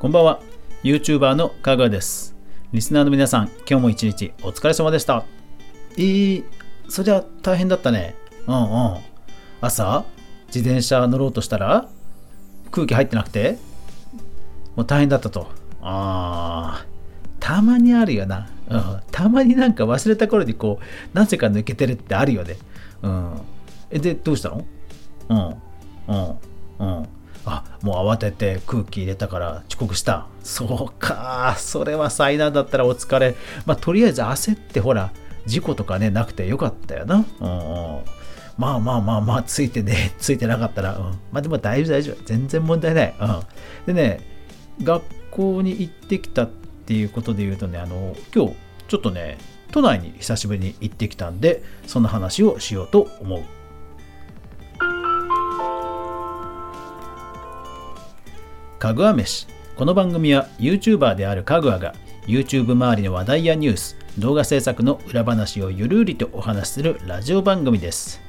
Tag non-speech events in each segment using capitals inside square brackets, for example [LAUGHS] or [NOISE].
こんばんは。YouTuber のかぐわです。リスナーの皆さん今日も一日お疲れ様でした。えー、そりゃ大変だったね。うんうん。朝自転車乗ろうとしたら空気入ってなくてもう大変だったと。あーたまにあるよな、うん、たまになんか忘れた頃にこうなぜか抜けてるってあるよね。うん。えでどうしたの？うん。うん。うんあもう慌てて空気入れたから遅刻した。そうか。それは災難だったらお疲れ。まあとりあえず焦ってほら事故とかねなくてよかったよな。うんうん。まあまあまあまあついてね [LAUGHS] ついてなかったら、うん、まあでも大丈夫大丈夫。全然問題ない、うん、でね学校に行ってきたっていうことで言うとねあの今日ちょっとね都内に久しぶりに行ってきたんでその話をしようと思う。かぐわ飯この番組は YouTuber であるかぐわが YouTube 周りの話題やニュース動画制作の裏話をゆるりとお話しするラジオ番組です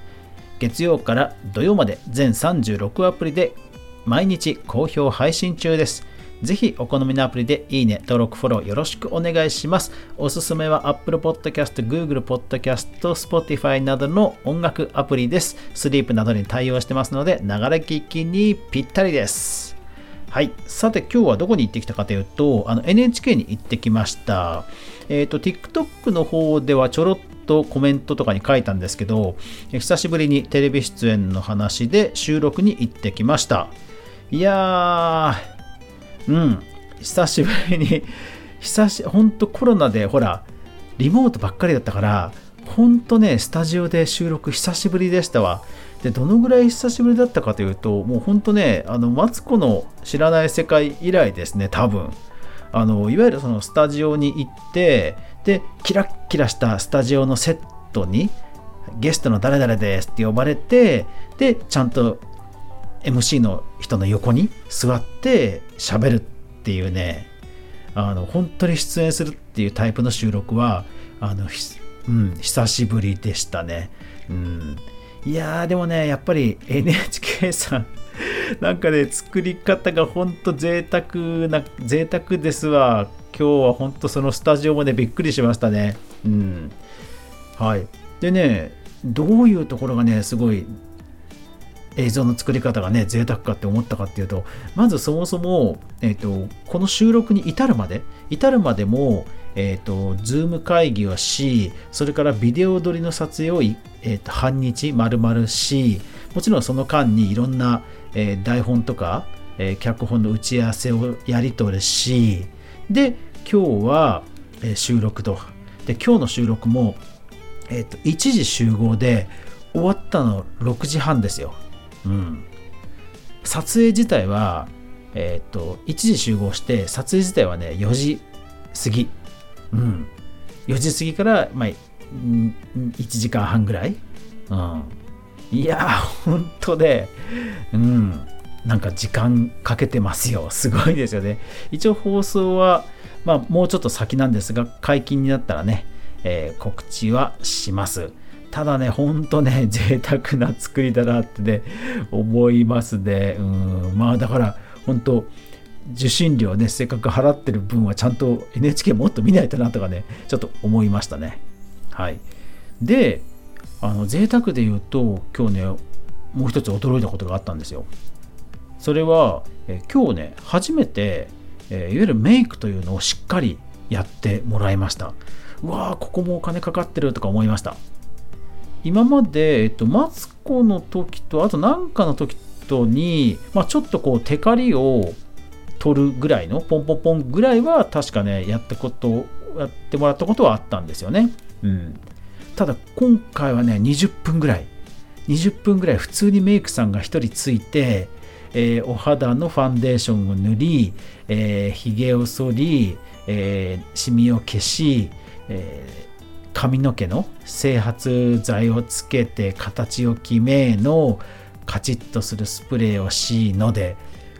月曜から土曜まで全36アプリで毎日好評配信中ですぜひお好みのアプリでいいね、登録、フォローよろしくお願いします。おすすめは Apple Podcast、Google Podcast、Spotify などの音楽アプリです。スリープなどに対応してますので、ながら聞きにぴったりです。はい。さて、今日はどこに行ってきたかというと、あの NHK に行ってきました。えっ、ー、と、TikTok の方ではちょろっとコメントとかに書いたんですけど、久しぶりにテレビ出演の話で収録に行ってきました。いやー、うん、久しぶりに、久し、ほんとコロナでほら、リモートばっかりだったから、ほんとね、スタジオで収録久しぶりでしたわ。でどのぐらい久しぶりだったかというともうほんとねあのマツコの知らない世界以来ですね多分あのいわゆるそのスタジオに行ってでキラッキラしたスタジオのセットにゲストの誰々ですって呼ばれてでちゃんと MC の人の横に座って喋るっていうねあの本当に出演するっていうタイプの収録はあの、うん、久しぶりでしたね。うん。いやーでもねやっぱり NHK さん [LAUGHS] なんかね作り方がほんと贅沢な贅沢ですわ。今日はほんとそのスタジオもねびっくりしましたね。うん。はい。でねどういうところがねすごい映像の作り方がね贅沢かって思ったかっていうとまずそもそも、えーと、この収録に至るまで至るまでも、えーと、ズーム会議をしそれからビデオ撮りの撮影を、えーと、半日丸々しもちろんその間にいろんな、えー、台本とか、え、脚本の打ち合わせをやり取りしで今日は、え、収録と。で今日の収録も、えー、と1時集合で終わったの6時半ですよ。うん、撮影自体は、えー、っと1時集合して撮影自体はね4時過ぎ、うん、4時過ぎから、まあ、1時間半ぐらい、うん、いやほんとねうん。なんか時間かけてますよ。すごいですよね。一応放送は、まあ、もうちょっと先なんですが解禁になったらね、えー、告知はします。ただね、ほんとね、[LAUGHS] 贅沢な作りだなってね、思いますね。うん、まあだから、本当受信料ね、せっかく払ってる分はちゃんと NHK もっと見ないとなとかね、ちょっと思いましたね。はい。で、あの、贅沢で言うと、今日ね、もう一つ驚いたことがあったんですよ。それは、え今日ね、初めて、えいわゆるメイクというのをしっかりやってもらいました。うわー、ここもお金かかってるとか思いました。今まで、えっと、マツコの時とあと何かの時とに、まあ、ちょっとこうテカリを取るぐらいのポンポンポンぐらいは確かねやったことやってもらったことはあったんですよね、うん、ただ今回はね20分ぐらい20分ぐらい普通にメイクさんが1人ついて、えー、お肌のファンデーションを塗り、えー、髭を剃り、えー、シミを消し、えー髪の毛の整髪剤をつけて形を決めのカチッとするスプレーをしので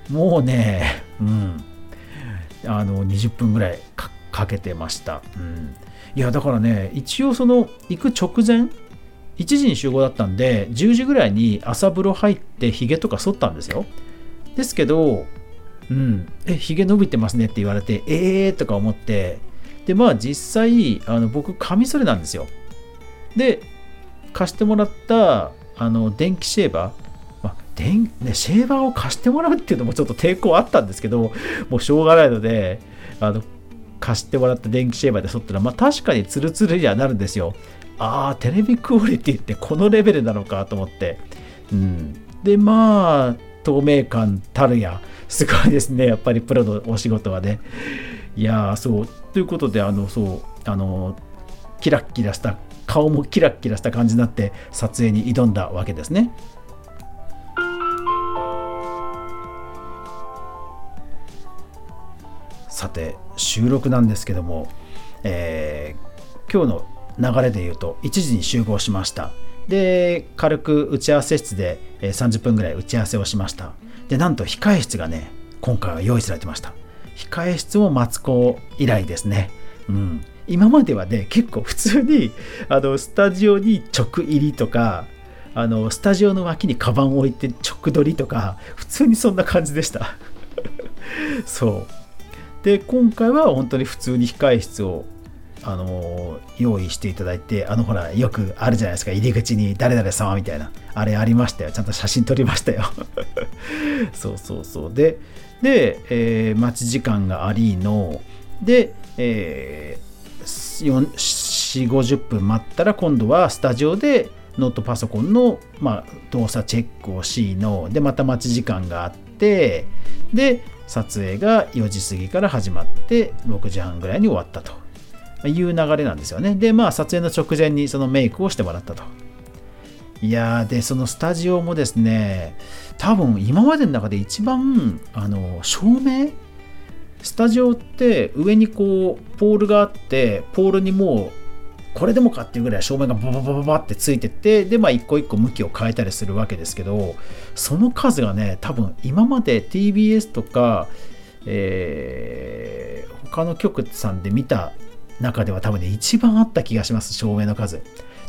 もうね、うん、あの20分ぐらいかけてました、うん、いやだからね一応その行く直前1時に集合だったんで10時ぐらいに朝風呂入ってヒゲとか剃ったんですよ。ですけどうん、え、ひげ伸びてますねって言われて、えーとか思って、で、まあ実際、あの僕、カミソリなんですよ。で、貸してもらったあの電気シェーバー、まあ電ね、シェーバーを貸してもらうっていうのもちょっと抵抗あったんですけど、もうしょうがないので、あの貸してもらった電気シェーバーで剃ったら、まあ、確かにツルツルにはなるんですよ。ああ、テレビクオリティってこのレベルなのかと思って。うん、で、まあ、透明感たるや、すごいですね、やっぱりプロのお仕事はね。いやそう、ということで、あの、そう、あの、キラッキラした、顔もキラッキラした感じになって撮影に挑んだわけですね。さて、収録なんですけども、えー、今日の流れで言うと、1時に集合しました。で、軽く打ち合わせ室で30分ぐらい打ち合わせをしました。で、なんと控え室がね、今回は用意されてました。控え室もマツコ以来ですね。うん。今まではね、結構普通に、[LAUGHS] あの、スタジオに直入りとか、あの、スタジオの脇にカバンを置いて直撮りとか、普通にそんな感じでした。[LAUGHS] そう。で、今回は本当に普通に控え室をあの用意していただいてあのほらよくあるじゃないですか。入り口に誰々様みたいな。あれありましたよ。ちゃんと写真撮りましたよ。[LAUGHS] そうそうそう。でで、えー、待ち時間がありので、えー、4 5 0分待ったら今度はスタジオでノートパソコンの、まあ、動作チェックをしのでまた待ち時間があってで撮影が4時過ぎから始まって6時半ぐらいに終わったと。いう流れなんですよね。で、まあ、撮影の直前にそのメイクをしてもらったと。いやー、で、そのスタジオもですね、多分今までの中で一番、あの、照明？スタジオって上にこう、ポールがあって、ポールにもう、これでもかっていうぐらい照明がバババババってついてて、で、まあ、一個一個向きを変えたりするわけですけど、その数がね、多分今まで TBS とか、えー、他の局さんで見た中では多分ね、一番あった気がします、照明の数。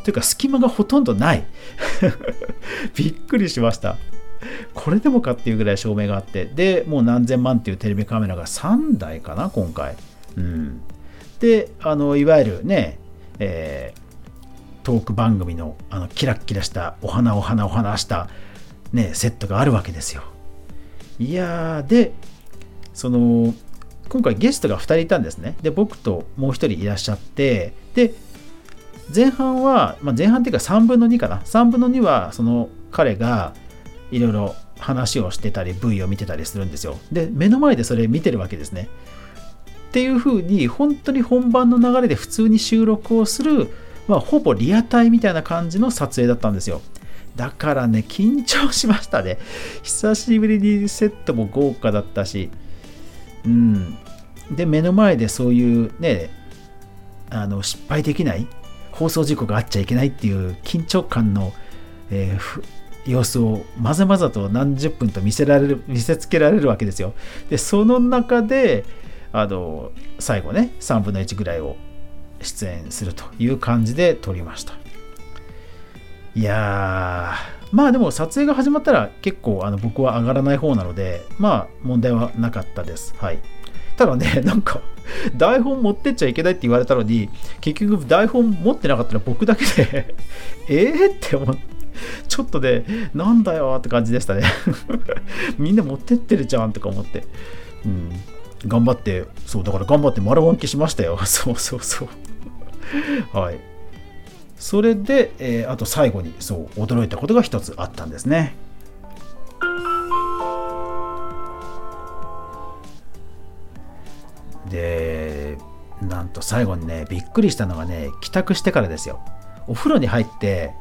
というか、隙間がほとんどない。[LAUGHS] びっくりしました。これでもかっていうぐらい照明があって、で、もう何千万っていうテレビカメラが3台かな、今回。うん。で、あの、いわゆるね、えー、トーク番組のあのキラッキラしたお花お花お花した、ね、セットがあるわけですよ。いやー、で、その、今回ゲストが2人いたんですね。で、僕ともう1人いらっしゃって、で、前半は、まあ、前半っていうか3分の2かな。3分の2は、その彼がいろいろ話をしてたり、V を見てたりするんですよ。で、目の前でそれ見てるわけですね。っていう風に、本当に本番の流れで普通に収録をする、まあ、ほぼリアタイみたいな感じの撮影だったんですよ。だからね、緊張しましたね。久しぶりにセットも豪華だったし、うん。で、目の前でそういうね、あの失敗できない、放送事故があっちゃいけないっていう緊張感の、えー、様子をまざまざと何十分と見せられる、見せつけられるわけですよ。で、その中で、あの、最後ね、3分の1ぐらいを出演するという感じで撮りました。いやー、まあでも撮影が始まったら結構あの僕は上がらない方なので、まあ問題はなかったです。はい。ただね、[LAUGHS] なんか、台本持ってっちゃいけないって言われたのに、結局台本持ってなかったら僕だけで [LAUGHS] ええって思って、ちょっとね、なんだよって感じでしたね [LAUGHS] みんな持ってってるじゃんとか思って。うん。頑張って、そう、だから頑張って丸暗記しましたよ。そうそうそう。はい。それで、えー、あと最後に、そう、驚いたことが一つあったんですね。でなんと最後にねびっくりしたのがね帰宅してからですよお風呂に入って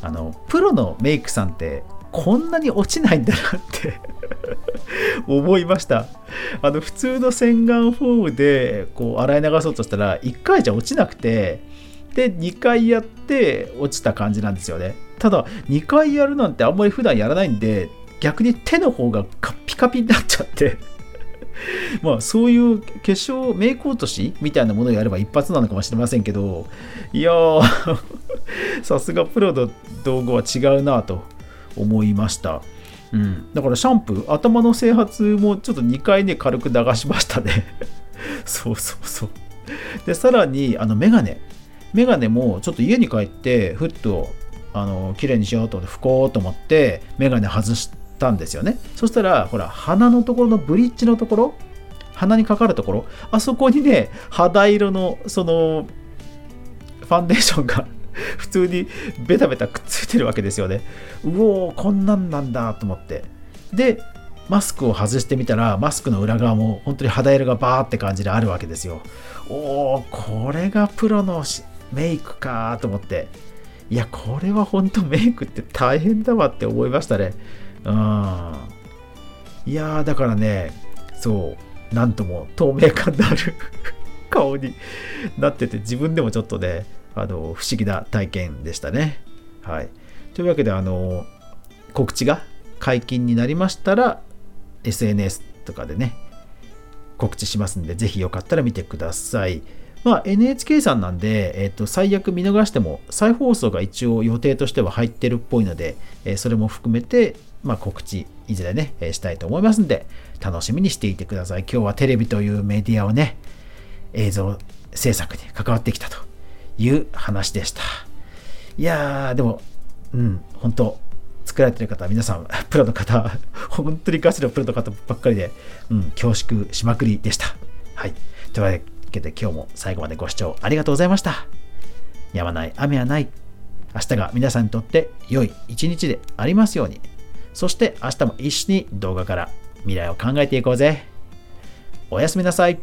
あのプロのメイクさんってこんなに落ちないんだなって [LAUGHS] 思いましたあの普通の洗顔フォームでこう洗い流そうとしたら1回じゃ落ちなくてで2回やって落ちた感じなんですよね。ただ2回やるなんてあんまり普段やらないんで逆に手の方がカピカピになっちゃって。[LAUGHS] まあそういう化粧メイク落としみたいなものをやれば一発なのかもしれませんけどいやー [LAUGHS] さすがプロの道具は違うなと思いました。うん、だからシャンプー頭の整髪もちょっと2回ね軽く流しましたね。[LAUGHS] そうそうそう。でさらにあのメガネ。メガネもちょっと家に帰ってふっとあの綺麗にしようと思って拭こうと思ってメガネ外したんですよね。そしたらほら鼻のところのブリッジのところ鼻にかかるところあそこにね肌色のそのファンデーションが [LAUGHS] 普通にベタベタくっついてるわけですよね。うおーこんなんなんだと思って。でマスクを外してみたらマスクの裏側も本当に肌色がバーって感じであるわけですよ。おおこれがプロのメイクかと思って。いやこれは本当メイクって大変だわって思いましたね。うん。いやだからねそうなんとも透明感のある [LAUGHS] 顔になってて自分でもちょっとねあの不思議な体験でしたね。はい。というわけであの告知が解禁になりましたら SNS とかでね告知しますんでぜひよかったら見てください。まあ、NHK さんなんで、えっ、と、最悪見逃しても、再放送が一応予定としては入ってるっぽいので、え、それも含めて、まあ、告知、いずれね、え、したいと思いますんで、楽しみにしていてください。今日はテレビというメディアをね、映像制作に関わってきたという話でした。いやー、でも、うん、本当作られてる方皆さん、[LAUGHS] プロの方、本当にガチのプロの方ばっかりで、うん、恐縮しまくりでした。はい。というわけで、けて今日も最後までご視聴ありがとうございました。やまない雨はない。明日が皆さんにとって良い一日でありますように。そして明日も一緒に動画から未来を考えていこうぜ。おやすみなさい。